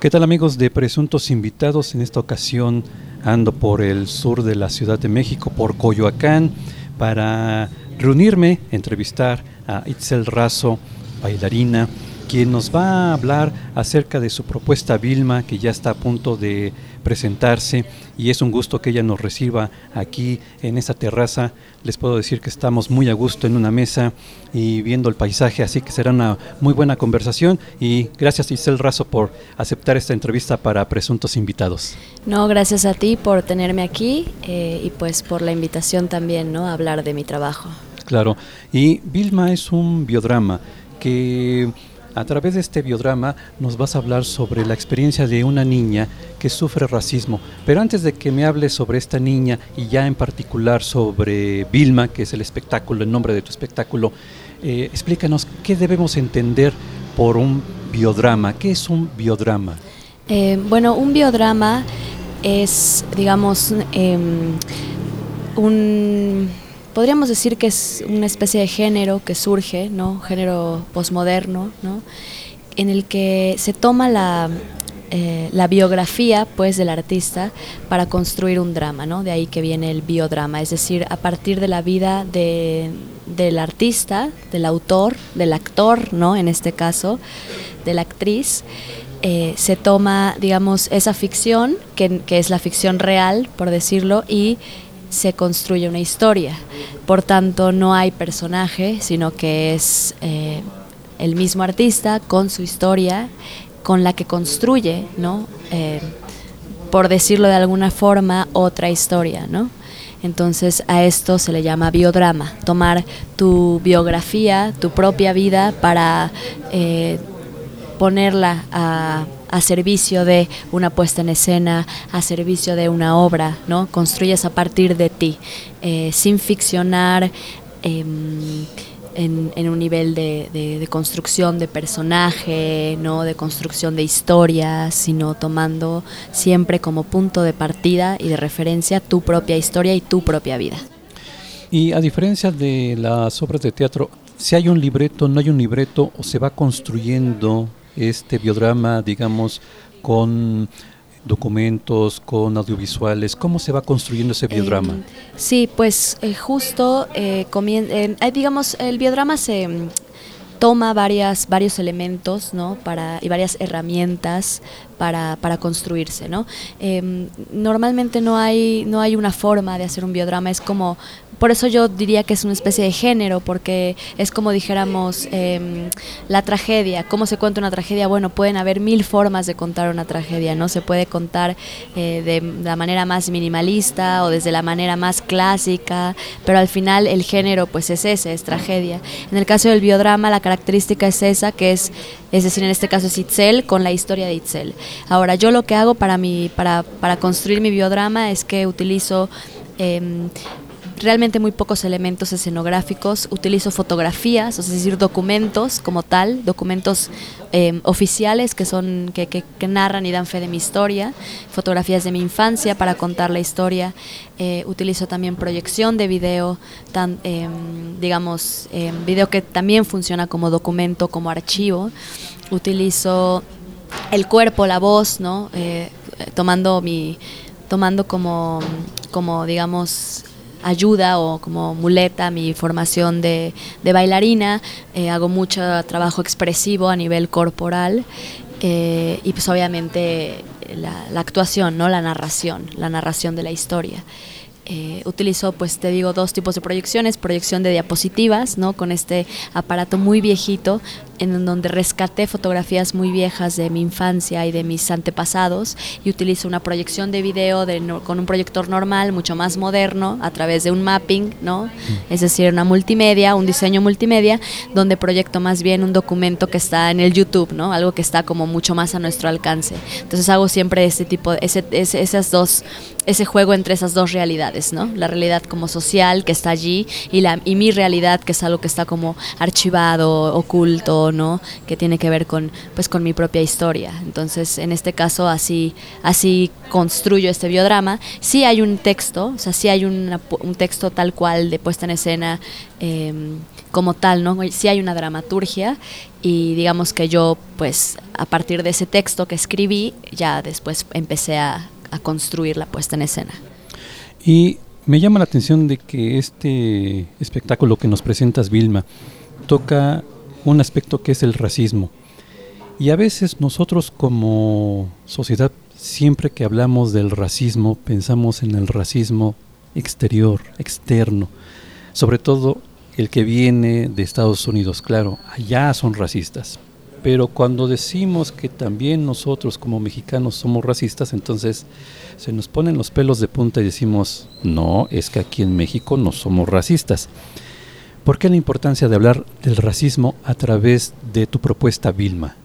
¿Qué tal amigos de Presuntos Invitados? En esta ocasión ando por el sur de la Ciudad de México, por Coyoacán, para reunirme, entrevistar a Itzel Razo, bailarina, quien nos va a hablar acerca de su propuesta Vilma, que ya está a punto de presentarse y es un gusto que ella nos reciba aquí en esta terraza. Les puedo decir que estamos muy a gusto en una mesa y viendo el paisaje, así que será una muy buena conversación y gracias Isel Razo por aceptar esta entrevista para Presuntos Invitados. No, gracias a ti por tenerme aquí eh, y pues por la invitación también, ¿no? A hablar de mi trabajo. Claro, y Vilma es un biodrama que a través de este biodrama nos vas a hablar sobre la experiencia de una niña que sufre racismo. Pero antes de que me hables sobre esta niña y ya en particular sobre Vilma, que es el espectáculo, el nombre de tu espectáculo, eh, explícanos qué debemos entender por un biodrama. ¿Qué es un biodrama? Eh, bueno, un biodrama es, digamos, em, un podríamos decir que es una especie de género que surge, ¿no? Género posmoderno, ¿no? En el que se toma la, eh, la biografía pues del artista para construir un drama, ¿no? De ahí que viene el biodrama, es decir, a partir de la vida de, del artista, del autor, del actor, ¿no? En este caso, de la actriz, eh, se toma, digamos, esa ficción, que, que, es la ficción real, por decirlo, y se construye una historia. Por tanto, no hay personaje, sino que es eh, el mismo artista con su historia, con la que construye, ¿no? Eh, por decirlo de alguna forma, otra historia, ¿no? Entonces a esto se le llama biodrama, tomar tu biografía, tu propia vida para eh, ponerla a a servicio de una puesta en escena, a servicio de una obra, ¿no? Construyes a partir de ti, eh, sin ficcionar. Em, en, un nivel de, construcción de personaje, no de construcción de historia, sino tomando siempre como punto de partida y de referencia tu propia historia y tu propia vida. Y a diferencia de las obras de teatro, si hay un libreto, no hay un libreto, o se va construyendo este biodrama, digamos, con documentos, con audiovisuales? ¿Cómo se va construyendo ese biodrama? sí, pues eh, justo, eh, eh, digamos, el biodrama se toma varias, varios elementos ¿no? para, y varias herramientas para, para construirse. ¿no? Em, normalmente no hay, no hay una forma de hacer un biodrama, es como por eso yo diría que es una especie de género, porque es como dijéramos em, la tragedia. ¿Cómo se cuenta una tragedia? Bueno, pueden haber mil formas de contar una tragedia, ¿no? Se puede contar eh, de la manera más minimalista o desde la manera más clásica, pero al final el género pues es ese, es tragedia. En el caso del biodrama la característica es esa, que es, es decir, en este caso es Itzel con la historia de Itzel. Ahora, yo lo que hago para, mi, para, para construir mi biodrama es que utilizo eh, realmente muy pocos elementos escenográficos, utilizo fotografías, es decir, documentos como tal, documentos em, oficiales que son que, que, narran y dan fe de mi historia, fotografías de mi infancia para contar la historia, eh, utilizo también proyección de video, tan, em, digamos, em, video que también funciona como documento, como archivo, utilizo el cuerpo, la voz, ¿no? Eh, tomando mi tomando como, como digamos ayuda o como muleta mi formación de, bailarina, eh, hago mucho trabajo expresivo a nivel corporal eh, y pues obviamente la, la, actuación, ¿no? la narración, la narración de la historia. Eh, utilizo, pues te digo, dos tipos de proyecciones, proyección de diapositivas, ¿no? Con este aparato muy viejito, en donde rescaté fotografías muy viejas de mi infancia y de mis antepasados, y utilizo una proyección de video de, con un proyector normal, mucho más moderno, a través de un mapping, ¿no? Mm. Es decir, una multimedia, un diseño multimedia, donde proyecto más bien un documento que está en el YouTube, ¿no? Algo que está como mucho más a nuestro alcance. Entonces hago siempre ese tipo, ese, esas dos ese juego entre esas dos realidades, ¿no? La realidad como social que está allí y, la, y mi realidad que es algo que está como archivado, oculto, ¿no? Que tiene que ver con, pues, con mi propia historia. Entonces, en este caso, así, así construyo este biodrama. Sí hay un texto, o sea, sí hay un texto tal cual de puesta en escena. Em, como tal, ¿no? Sí hay una dramaturgia y digamos que yo, pues, a partir de ese texto que escribí, ya después empecé a, a construir la puesta en escena. Y me llama la atención de que este espectáculo que nos presentas, Vilma, toca un aspecto que es el racismo. Y a veces nosotros como sociedad, siempre que hablamos del racismo, pensamos en el racismo exterior, externo, sobre todo el que viene de Estados Unidos. Claro, allá son racistas. Pero cuando decimos que también nosotros como mexicanos somos racistas, entonces se nos ponen los pelos de punta y decimos, no, es que aquí en México no somos racistas. ¿Por qué la importancia de hablar del racismo a través de tu propuesta, Vilma?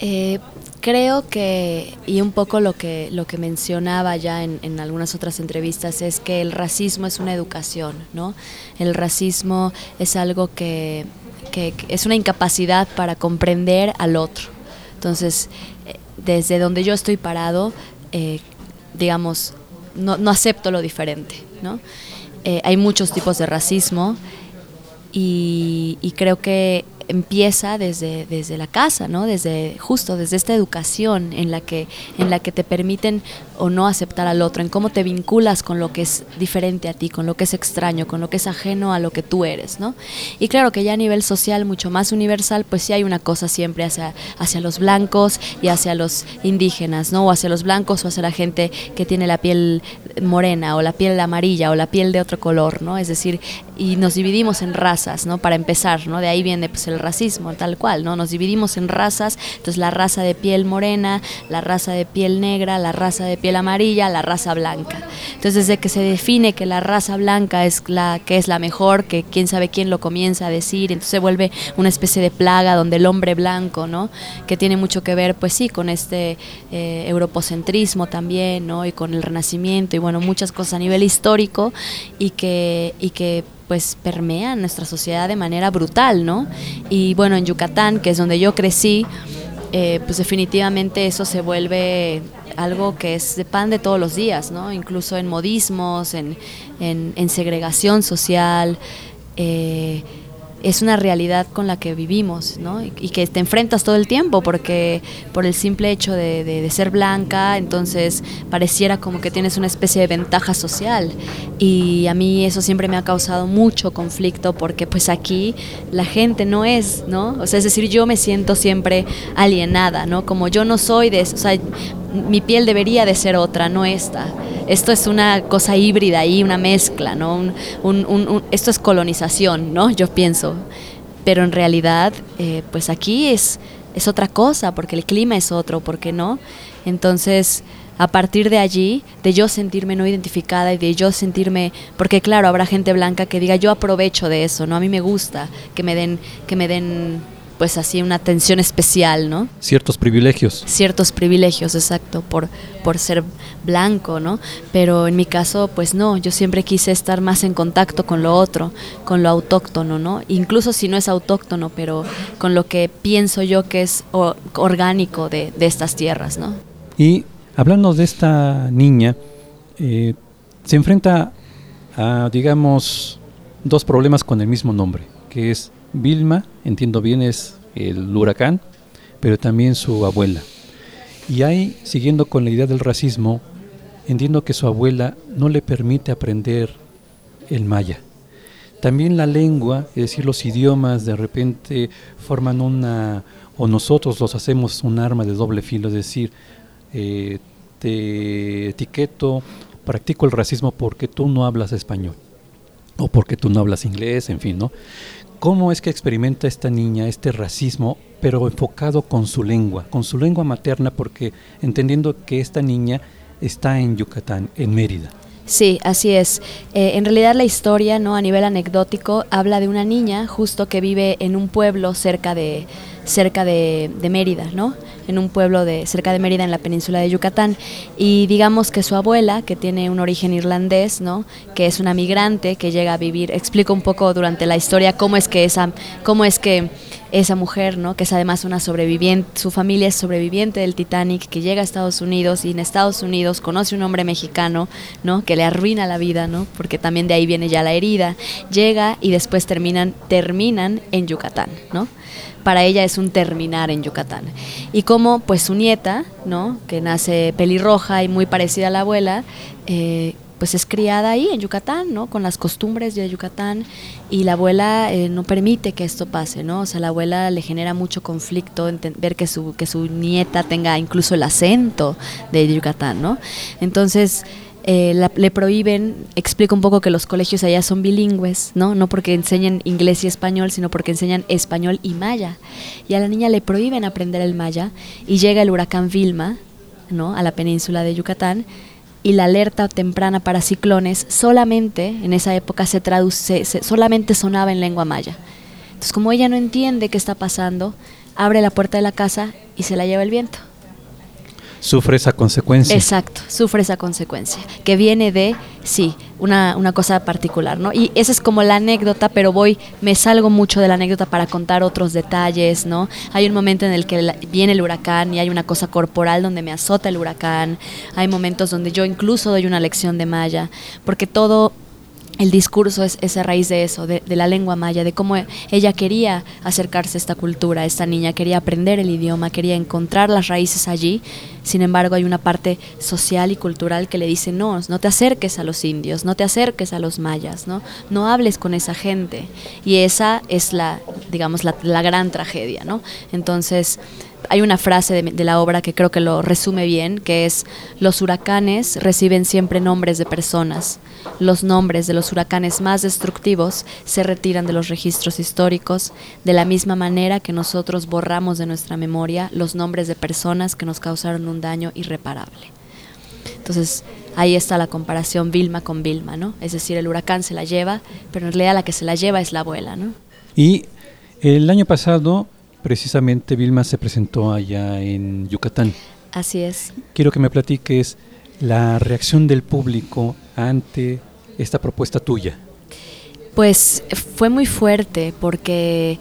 Eh, creo que, y un poco lo que, lo que mencionaba ya en, en, algunas otras entrevistas, es que el racismo es una educación, ¿no? El racismo es algo que, que, que es una incapacidad para comprender al otro. Entonces, eh, desde donde yo estoy parado, eh, digamos, no, no, acepto lo diferente, ¿no? Eh, hay muchos tipos de racismo y, creo que empieza desde, desde la casa, ¿no? Desde justo desde esta educación en la que en la que te permiten o no aceptar al otro, en cómo te vinculas con lo que es diferente a ti, con lo que es extraño, con lo que es ajeno a lo que tú eres, ¿no? Y claro que ya a nivel social mucho más universal, pues sí hay una cosa siempre hacia hacia los blancos y hacia los indígenas, ¿no? O hacia los blancos o hacia la gente que tiene la piel morena o la piel amarilla o la piel de otro color, ¿no? Es decir, y nos dividimos en razas, ¿no? Para empezar, ¿no? De ahí viene pues el racismo, tal cual, ¿no? Nos dividimos en razas, entonces la raza de piel morena, la raza de piel negra, la raza de piel amarilla, la raza blanca. Entonces desde que se define que la raza blanca es la que es la mejor, que quién sabe quién lo comienza a decir, entonces se vuelve una especie de plaga donde el hombre blanco, ¿no? Que tiene mucho que ver, pues sí, con este eh, europocentrismo también, ¿no? Y con el renacimiento y bueno, muchas cosas a nivel histórico y que, y que pues permea nuestra sociedad de manera brutal, ¿no? Y bueno, en Yucatán, que es donde yo crecí, eh, pues definitivamente eso se vuelve algo que es de pan de todos los días, ¿no? Incluso en modismos, en, en, en segregación social. Eh, es una realidad con la que vivimos, ¿no? Y, que te enfrentas todo el tiempo, porque por el simple hecho de, ser blanca, entonces pareciera como que tienes una especie de ventaja social. Y a mí eso siempre me ha causado mucho conflicto, porque pues aquí la gente no es, ¿no? O sea, es decir, yo me siento siempre alienada, ¿no? Como yo no soy de o mi piel debería de ser otra, no esta. Esto es una cosa híbrida ahí, una mezcla, ¿no? Esto es colonización, ¿no? Yo pienso. Pero en realidad, eh, pues aquí es, es otra cosa, porque el clima es otro, ¿por qué no? Entonces, a partir de allí, de yo sentirme no identificada y de yo sentirme, porque claro, habrá gente blanca que diga, yo aprovecho de eso, ¿no? A mí me gusta que me den, que me den pues así una atención especial, ¿no? Ciertos privilegios. Ciertos privilegios, exacto, por, por ser blanco, ¿no? Pero en mi caso, pues no, yo siempre quise estar más en contacto con lo otro, con lo autóctono, ¿no? Incluso si no es autóctono, pero con lo que pienso yo que es orgánico de, de estas tierras, ¿no? Y hablando de esta niña, eh, se enfrenta a, digamos, dos problemas con el mismo nombre, que es Vilma, entiendo bien, es el huracán, pero también su abuela. Y ahí, siguiendo con la idea del racismo, entiendo que su abuela no le permite aprender el maya. También la lengua, es decir, los idiomas de repente forman una, o nosotros los hacemos un arma de doble filo, es decir, eh, te etiqueto, practico el racismo porque tú no hablas español o porque tú no hablas inglés, en fin, ¿no? ¿Cómo es que experimenta esta niña este racismo, pero enfocado con su lengua, con su lengua materna, porque entendiendo que esta niña está en Yucatán, en Mérida? Sí, así es. Eh, en realidad la historia, no a nivel anecdótico, habla de una niña justo que vive en un pueblo cerca de cerca de, de, Mérida, ¿no? En un pueblo de cerca de Mérida en la península de Yucatán y digamos que su abuela, que tiene un origen irlandés, ¿no? Que es una migrante que llega a vivir. Explico un poco durante la historia cómo es que esa cómo es que esa mujer, ¿no? Que es además una sobreviviente, su familia es sobreviviente del Titanic, que llega a Estados Unidos y en Estados Unidos conoce un hombre mexicano, ¿no? Que le arruina la vida, ¿no? Porque también de ahí viene ya la herida. Llega y después terminan, terminan en Yucatán, ¿no? Para ella es un terminar en Yucatán. Y como pues su nieta, ¿no? Que nace pelirroja y muy parecida a la abuela, eh, pues es criada ahí en Yucatán, ¿no? Con las costumbres de Yucatán y la abuela eh, no permite que esto pase, ¿no? O sea, la abuela le genera mucho conflicto ver que su, que su nieta tenga incluso el acento de Yucatán, ¿no? Entonces, eh, le prohíben, explica un poco que los colegios allá son bilingües, ¿no? No porque enseñen inglés y español, sino porque enseñan español y maya. Y a la niña le prohíben aprender el maya y llega el huracán Vilma, ¿no? A la península de Yucatán y la alerta temprana para ciclones solamente en esa época se traduce, solamente sonaba en lengua maya. Entonces, como ella no entiende qué está pasando, abre la puerta de la casa y se la lleva el viento sufre esa consecuencia. Exacto, sufre esa consecuencia, que viene de, sí, una, una, cosa particular, ¿no? Y esa es como la anécdota, pero voy, me salgo mucho de la anécdota para contar otros detalles, ¿no? Hay un momento en el que viene el huracán y hay una cosa corporal donde me azota el huracán, hay momentos donde yo incluso doy una lección de malla, porque todo el discurso es, esa raíz de eso, de, la lengua maya, de cómo ella quería acercarse a esta cultura, esta niña quería aprender el idioma, quería encontrar las raíces allí. Sin embargo, hay una parte social y cultural que le dice, no, no te acerques a los indios, no te acerques a los mayas, no, no hables con esa gente. Y esa es la, digamos, la, gran tragedia, ¿no? Entonces, hay una frase de, la obra que creo que lo resume bien, que es, los huracanes reciben siempre nombres de personas. Los nombres de los huracanes más destructivos se retiran de los registros históricos, de la misma manera que nosotros borramos de nuestra memoria los nombres de personas que nos causaron un daño irreparable. Entonces, ahí está la comparación Vilma con Vilma, ¿no? Es decir, el huracán se la lleva, pero en realidad la que se la lleva es la abuela, ¿no? Y el año pasado Precisamente Vilma se presentó allá en Yucatán. Así es. Quiero que me platiques la reacción del público ante esta propuesta tuya. Pues fue muy fuerte porque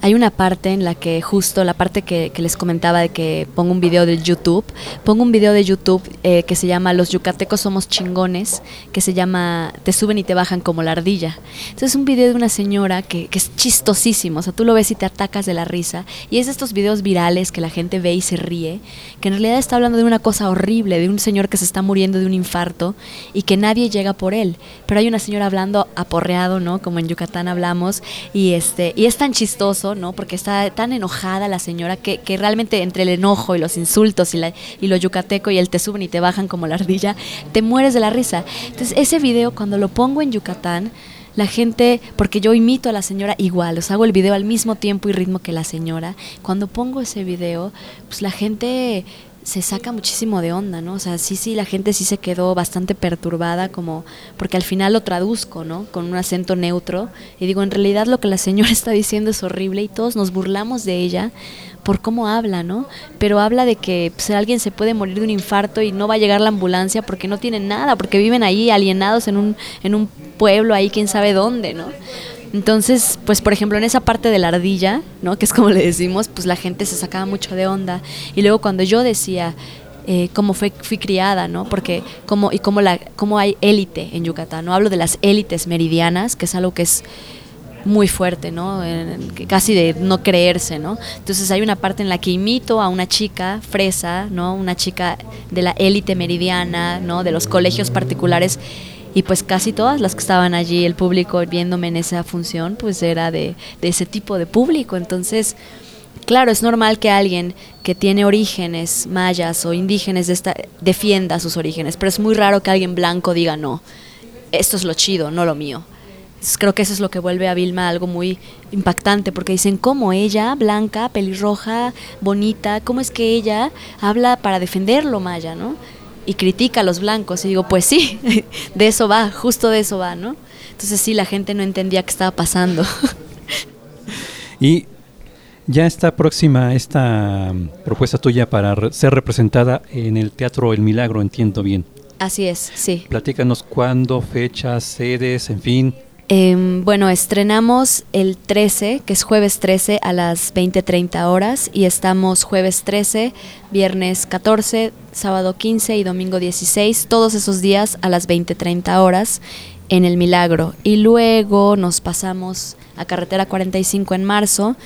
hay una parte en la que justo la parte que, les comentaba de que pongo un video de YouTube, pongo un video de YouTube eh, que se llama Los yucatecos somos chingones, que se llama Te suben y te bajan como la ardilla. Entonces es un video de una señora que, que, es chistosísimo, o sea, tú lo ves y te atacas de la risa, y es de estos videos virales que la gente ve y se ríe, que en realidad está hablando de una cosa horrible, de un señor que se está muriendo de un infarto y que nadie llega por él, pero hay una señora hablando aporreado, ¿no? Como en Yucatán hablamos, y, este, y es tan chistoso ¿no? Porque está tan enojada la señora que, realmente entre el enojo y los insultos y, la, y lo yucateco y el te suben y te bajan como la ardilla, te mueres de la risa. Entonces, ese video cuando lo pongo en Yucatán, la gente, porque yo imito a la señora igual, os hago el video al mismo tiempo y ritmo que la señora, cuando pongo ese video, pues la gente se saca muchísimo de onda, ¿no? O sea, sí, sí, la gente sí se quedó bastante perturbada, como, porque al final lo traduzco, ¿no? Con un acento neutro, y digo, en realidad lo que la señora está diciendo es horrible y todos nos burlamos de ella por cómo habla, ¿no? Pero habla de que pues, alguien se puede morir de un infarto y no va a llegar la ambulancia porque no tienen nada, porque viven ahí alienados en un, en un pueblo ahí, quién sabe dónde, ¿no? Entonces, pues por ejemplo, en esa parte de la ardilla, ¿no? Que es como le decimos, pues la gente se sacaba mucho de onda. Y luego cuando yo decía eh, cómo fue, fui criada, ¿no? Porque como y cómo la cómo hay élite en Yucatán, no hablo de las élites meridianas, que es algo que es muy fuerte, ¿no? casi de no creerse, ¿no? Entonces hay una parte en la que imito a una chica fresa, ¿no? Una chica de la élite meridiana, ¿no? De los colegios particulares y pues casi todas las que estaban allí, el público viéndome en esa función, pues era de, ese tipo de público. Entonces, claro, es normal que alguien que tiene orígenes mayas o indígenas de defienda sus orígenes, pero es muy raro que alguien blanco diga no, esto es lo chido, no lo mío. creo que eso es lo que vuelve a Vilma algo muy impactante, porque dicen, ¿cómo ella, blanca, pelirroja, bonita, cómo es que ella habla para defender lo maya, no? Y critica a los blancos. Y digo, pues sí, de eso va, justo de eso va, ¿no? Entonces sí, la gente no entendía qué estaba pasando. y ya está próxima esta mm, propuesta tuya para ser representada en el Teatro El Milagro, entiendo bien. Así es, sí. Platícanos cuándo, fechas, sedes, en fin. Em, bueno, estrenamos el 13, que es jueves 13 a las 20.30 horas y estamos jueves 13, viernes 14, sábado 15 y domingo 16, todos esos días a las 20.30 horas en el Milagro. Y luego nos pasamos a Carretera 45 en marzo,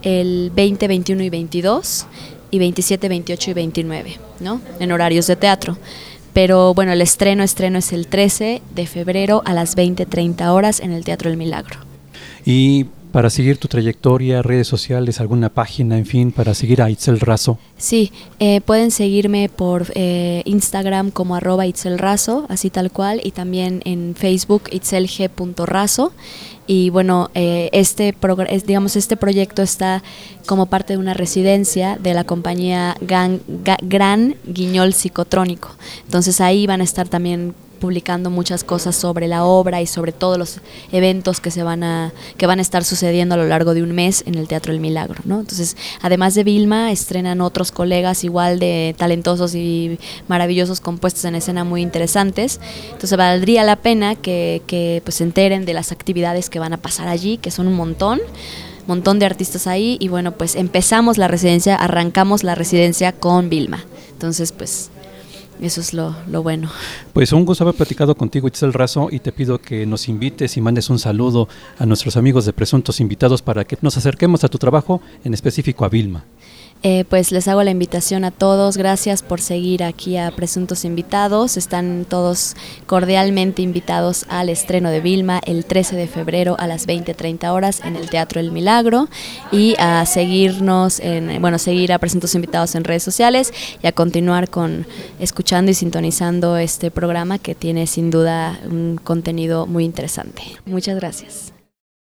el 20, 21 y 22, y 27, 28 y 29, ¿no? En horarios de teatro. Pero bueno, el estreno, estreno es el 13 de febrero a las 20.30 horas en el Teatro del Milagro. Y para seguir tu trayectoria, redes sociales, alguna página, en fin, para seguir a Itzel Razo. Sí, eh, pueden seguirme por eh, Instagram como arroba Itzel Razo, así tal cual, y también en Facebook itzelg.razo. Y bueno, eh, este, digamos, este proyecto está como parte de una residencia de la compañía Gran Guiñol Psicotrónico. Entonces ahí van a estar también publicando muchas cosas sobre la obra y sobre todos los eventos que se van a que van a estar sucediendo a lo largo de un mes en el Teatro del Milagro, ¿no? Entonces, además de Vilma, estrenan otros colegas igual de talentosos y maravillosos compuestos en escena muy interesantes. Entonces, valdría la pena que, que pues se enteren de las actividades que van a pasar allí, que son un montón montón de artistas ahí y bueno, pues empezamos la residencia, arrancamos la residencia con Vilma. Entonces, pues eso es lo, bueno. Pues un gusto haber platicado contigo, Itzel Razo, y te pido que nos invites y mandes un saludo a nuestros amigos de Presuntos Invitados para que nos acerquemos a tu trabajo, en específico a Vilma. Eh, pues les hago la invitación a todos. Gracias por seguir aquí a Presuntos Invitados. Están todos cordialmente invitados al estreno de Vilma el 13 de febrero a las 20.30 horas en el Teatro El Milagro y a seguirnos, en, bueno, seguir a Presuntos Invitados en redes sociales y a continuar con escuchando y sintonizando este programa que tiene sin duda un contenido muy interesante. Muchas gracias.